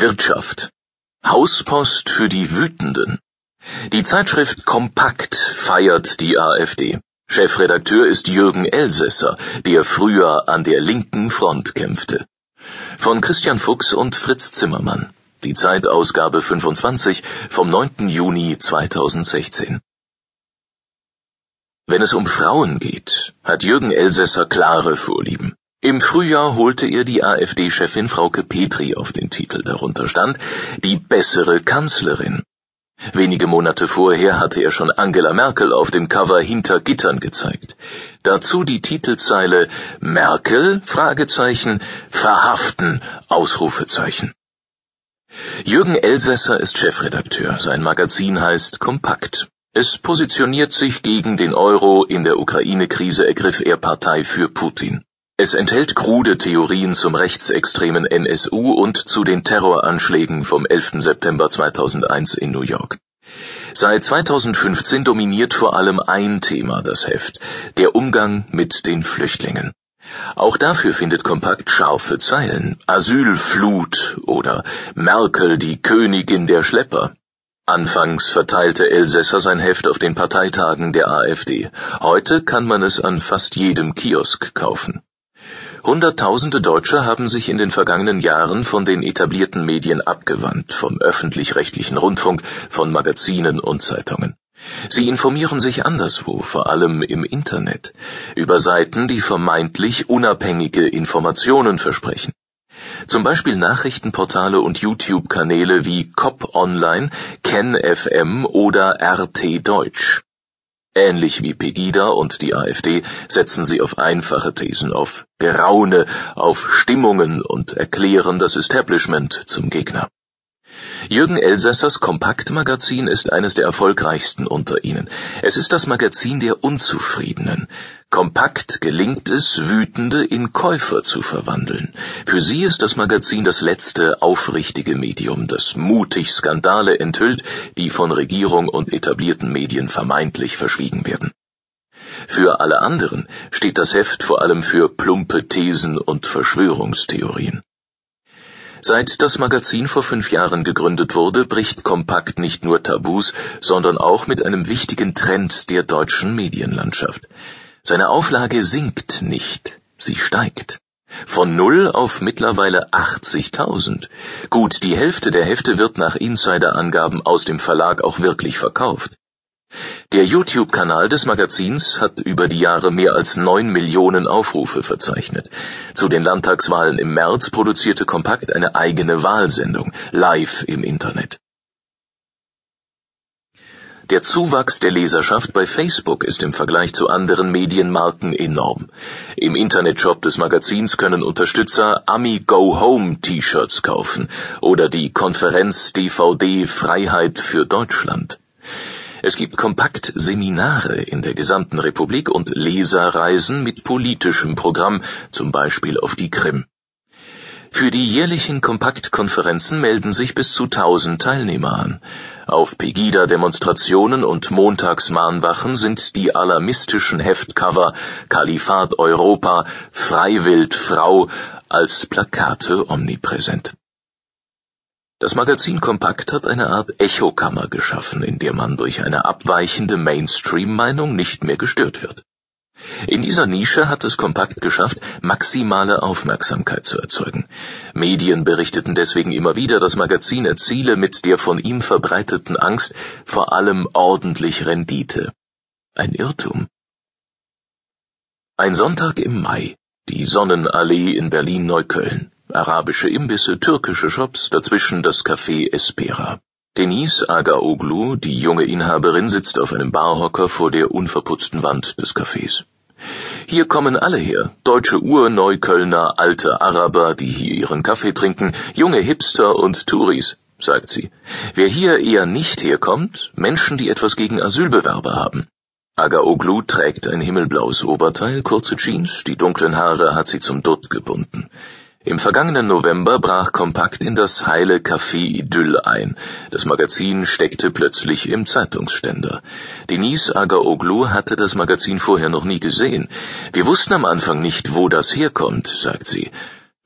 Wirtschaft. Hauspost für die Wütenden. Die Zeitschrift Kompakt feiert die AfD. Chefredakteur ist Jürgen Elsässer, der früher an der linken Front kämpfte. Von Christian Fuchs und Fritz Zimmermann. Die Zeitausgabe 25 vom 9. Juni 2016. Wenn es um Frauen geht, hat Jürgen Elsässer klare Vorlieben. Im Frühjahr holte er die AfD-Chefin Frauke Petri auf den Titel. Darunter stand die bessere Kanzlerin. Wenige Monate vorher hatte er schon Angela Merkel auf dem Cover hinter Gittern gezeigt. Dazu die Titelzeile Merkel Fragezeichen verhaften Ausrufezeichen. Jürgen Elsässer ist Chefredakteur. Sein Magazin heißt Kompakt. Es positioniert sich gegen den Euro. In der Ukraine-Krise ergriff er Partei für Putin. Es enthält krude Theorien zum rechtsextremen NSU und zu den Terroranschlägen vom 11. September 2001 in New York. Seit 2015 dominiert vor allem ein Thema das Heft, der Umgang mit den Flüchtlingen. Auch dafür findet Kompakt scharfe Zeilen. Asylflut oder Merkel die Königin der Schlepper. Anfangs verteilte Elsässer sein Heft auf den Parteitagen der AfD. Heute kann man es an fast jedem Kiosk kaufen. Hunderttausende Deutsche haben sich in den vergangenen Jahren von den etablierten Medien abgewandt, vom öffentlich-rechtlichen Rundfunk, von Magazinen und Zeitungen. Sie informieren sich anderswo, vor allem im Internet, über Seiten, die vermeintlich unabhängige Informationen versprechen. Zum Beispiel Nachrichtenportale und YouTube-Kanäle wie COP Online, KenFM oder RT Deutsch. Ähnlich wie Pegida und die AfD setzen sie auf einfache Thesen, auf Geraune, auf Stimmungen und erklären das Establishment zum Gegner. Jürgen Elsässers Kompaktmagazin ist eines der erfolgreichsten unter ihnen. Es ist das Magazin der Unzufriedenen. Kompakt gelingt es, Wütende in Käufer zu verwandeln. Für sie ist das Magazin das letzte aufrichtige Medium, das mutig Skandale enthüllt, die von Regierung und etablierten Medien vermeintlich verschwiegen werden. Für alle anderen steht das Heft vor allem für plumpe Thesen und Verschwörungstheorien. Seit das Magazin vor fünf Jahren gegründet wurde, bricht Kompakt nicht nur Tabus, sondern auch mit einem wichtigen Trend der deutschen Medienlandschaft. Seine Auflage sinkt nicht, sie steigt. Von null auf mittlerweile 80.000. Gut, die Hälfte der Hefte wird nach Insider-Angaben aus dem Verlag auch wirklich verkauft. Der YouTube-Kanal des Magazins hat über die Jahre mehr als neun Millionen Aufrufe verzeichnet. Zu den Landtagswahlen im März produzierte Kompakt eine eigene Wahlsendung, live im Internet. Der Zuwachs der Leserschaft bei Facebook ist im Vergleich zu anderen Medienmarken enorm. Im Internetshop des Magazins können Unterstützer Ami Go Home T-Shirts kaufen oder die Konferenz DVD Freiheit für Deutschland. Es gibt Kompaktseminare in der gesamten Republik und Leserreisen mit politischem Programm, zum Beispiel auf die Krim. Für die jährlichen Kompaktkonferenzen melden sich bis zu 1000 Teilnehmer an. Auf Pegida-Demonstrationen und Montagsmahnwachen sind die alarmistischen Heftcover Kalifat Europa, Freiwild Frau als Plakate omnipräsent. Das Magazin Kompakt hat eine Art Echokammer geschaffen, in der man durch eine abweichende Mainstream-Meinung nicht mehr gestört wird. In dieser Nische hat es Kompakt geschafft, maximale Aufmerksamkeit zu erzeugen. Medien berichteten deswegen immer wieder, das Magazin erziele mit der von ihm verbreiteten Angst vor allem ordentlich Rendite. Ein Irrtum. Ein Sonntag im Mai. Die Sonnenallee in Berlin-Neukölln arabische Imbisse, türkische Shops, dazwischen das Café Espera. Denise Agaoglu, die junge Inhaberin, sitzt auf einem Barhocker vor der unverputzten Wand des Cafés. Hier kommen alle her, deutsche Urneuköllner, alte Araber, die hier ihren Kaffee trinken, junge Hipster und Touris, sagt sie. Wer hier eher nicht herkommt, Menschen, die etwas gegen Asylbewerber haben. Agaoglu trägt ein himmelblaues Oberteil, kurze Jeans, die dunklen Haare hat sie zum Dutt gebunden. Im vergangenen November brach Kompakt in das heile Café Idyll ein. Das Magazin steckte plötzlich im Zeitungsständer. Denise Agaoglu hatte das Magazin vorher noch nie gesehen. Wir wussten am Anfang nicht, wo das herkommt, sagt sie.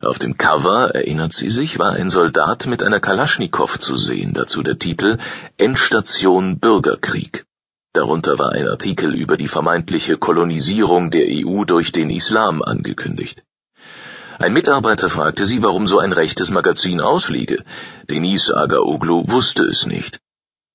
Auf dem Cover, erinnert sie sich, war ein Soldat mit einer Kalaschnikow zu sehen, dazu der Titel Endstation Bürgerkrieg. Darunter war ein Artikel über die vermeintliche Kolonisierung der EU durch den Islam angekündigt. Ein Mitarbeiter fragte sie, warum so ein rechtes Magazin ausliege. Denise Agaoglu wusste es nicht.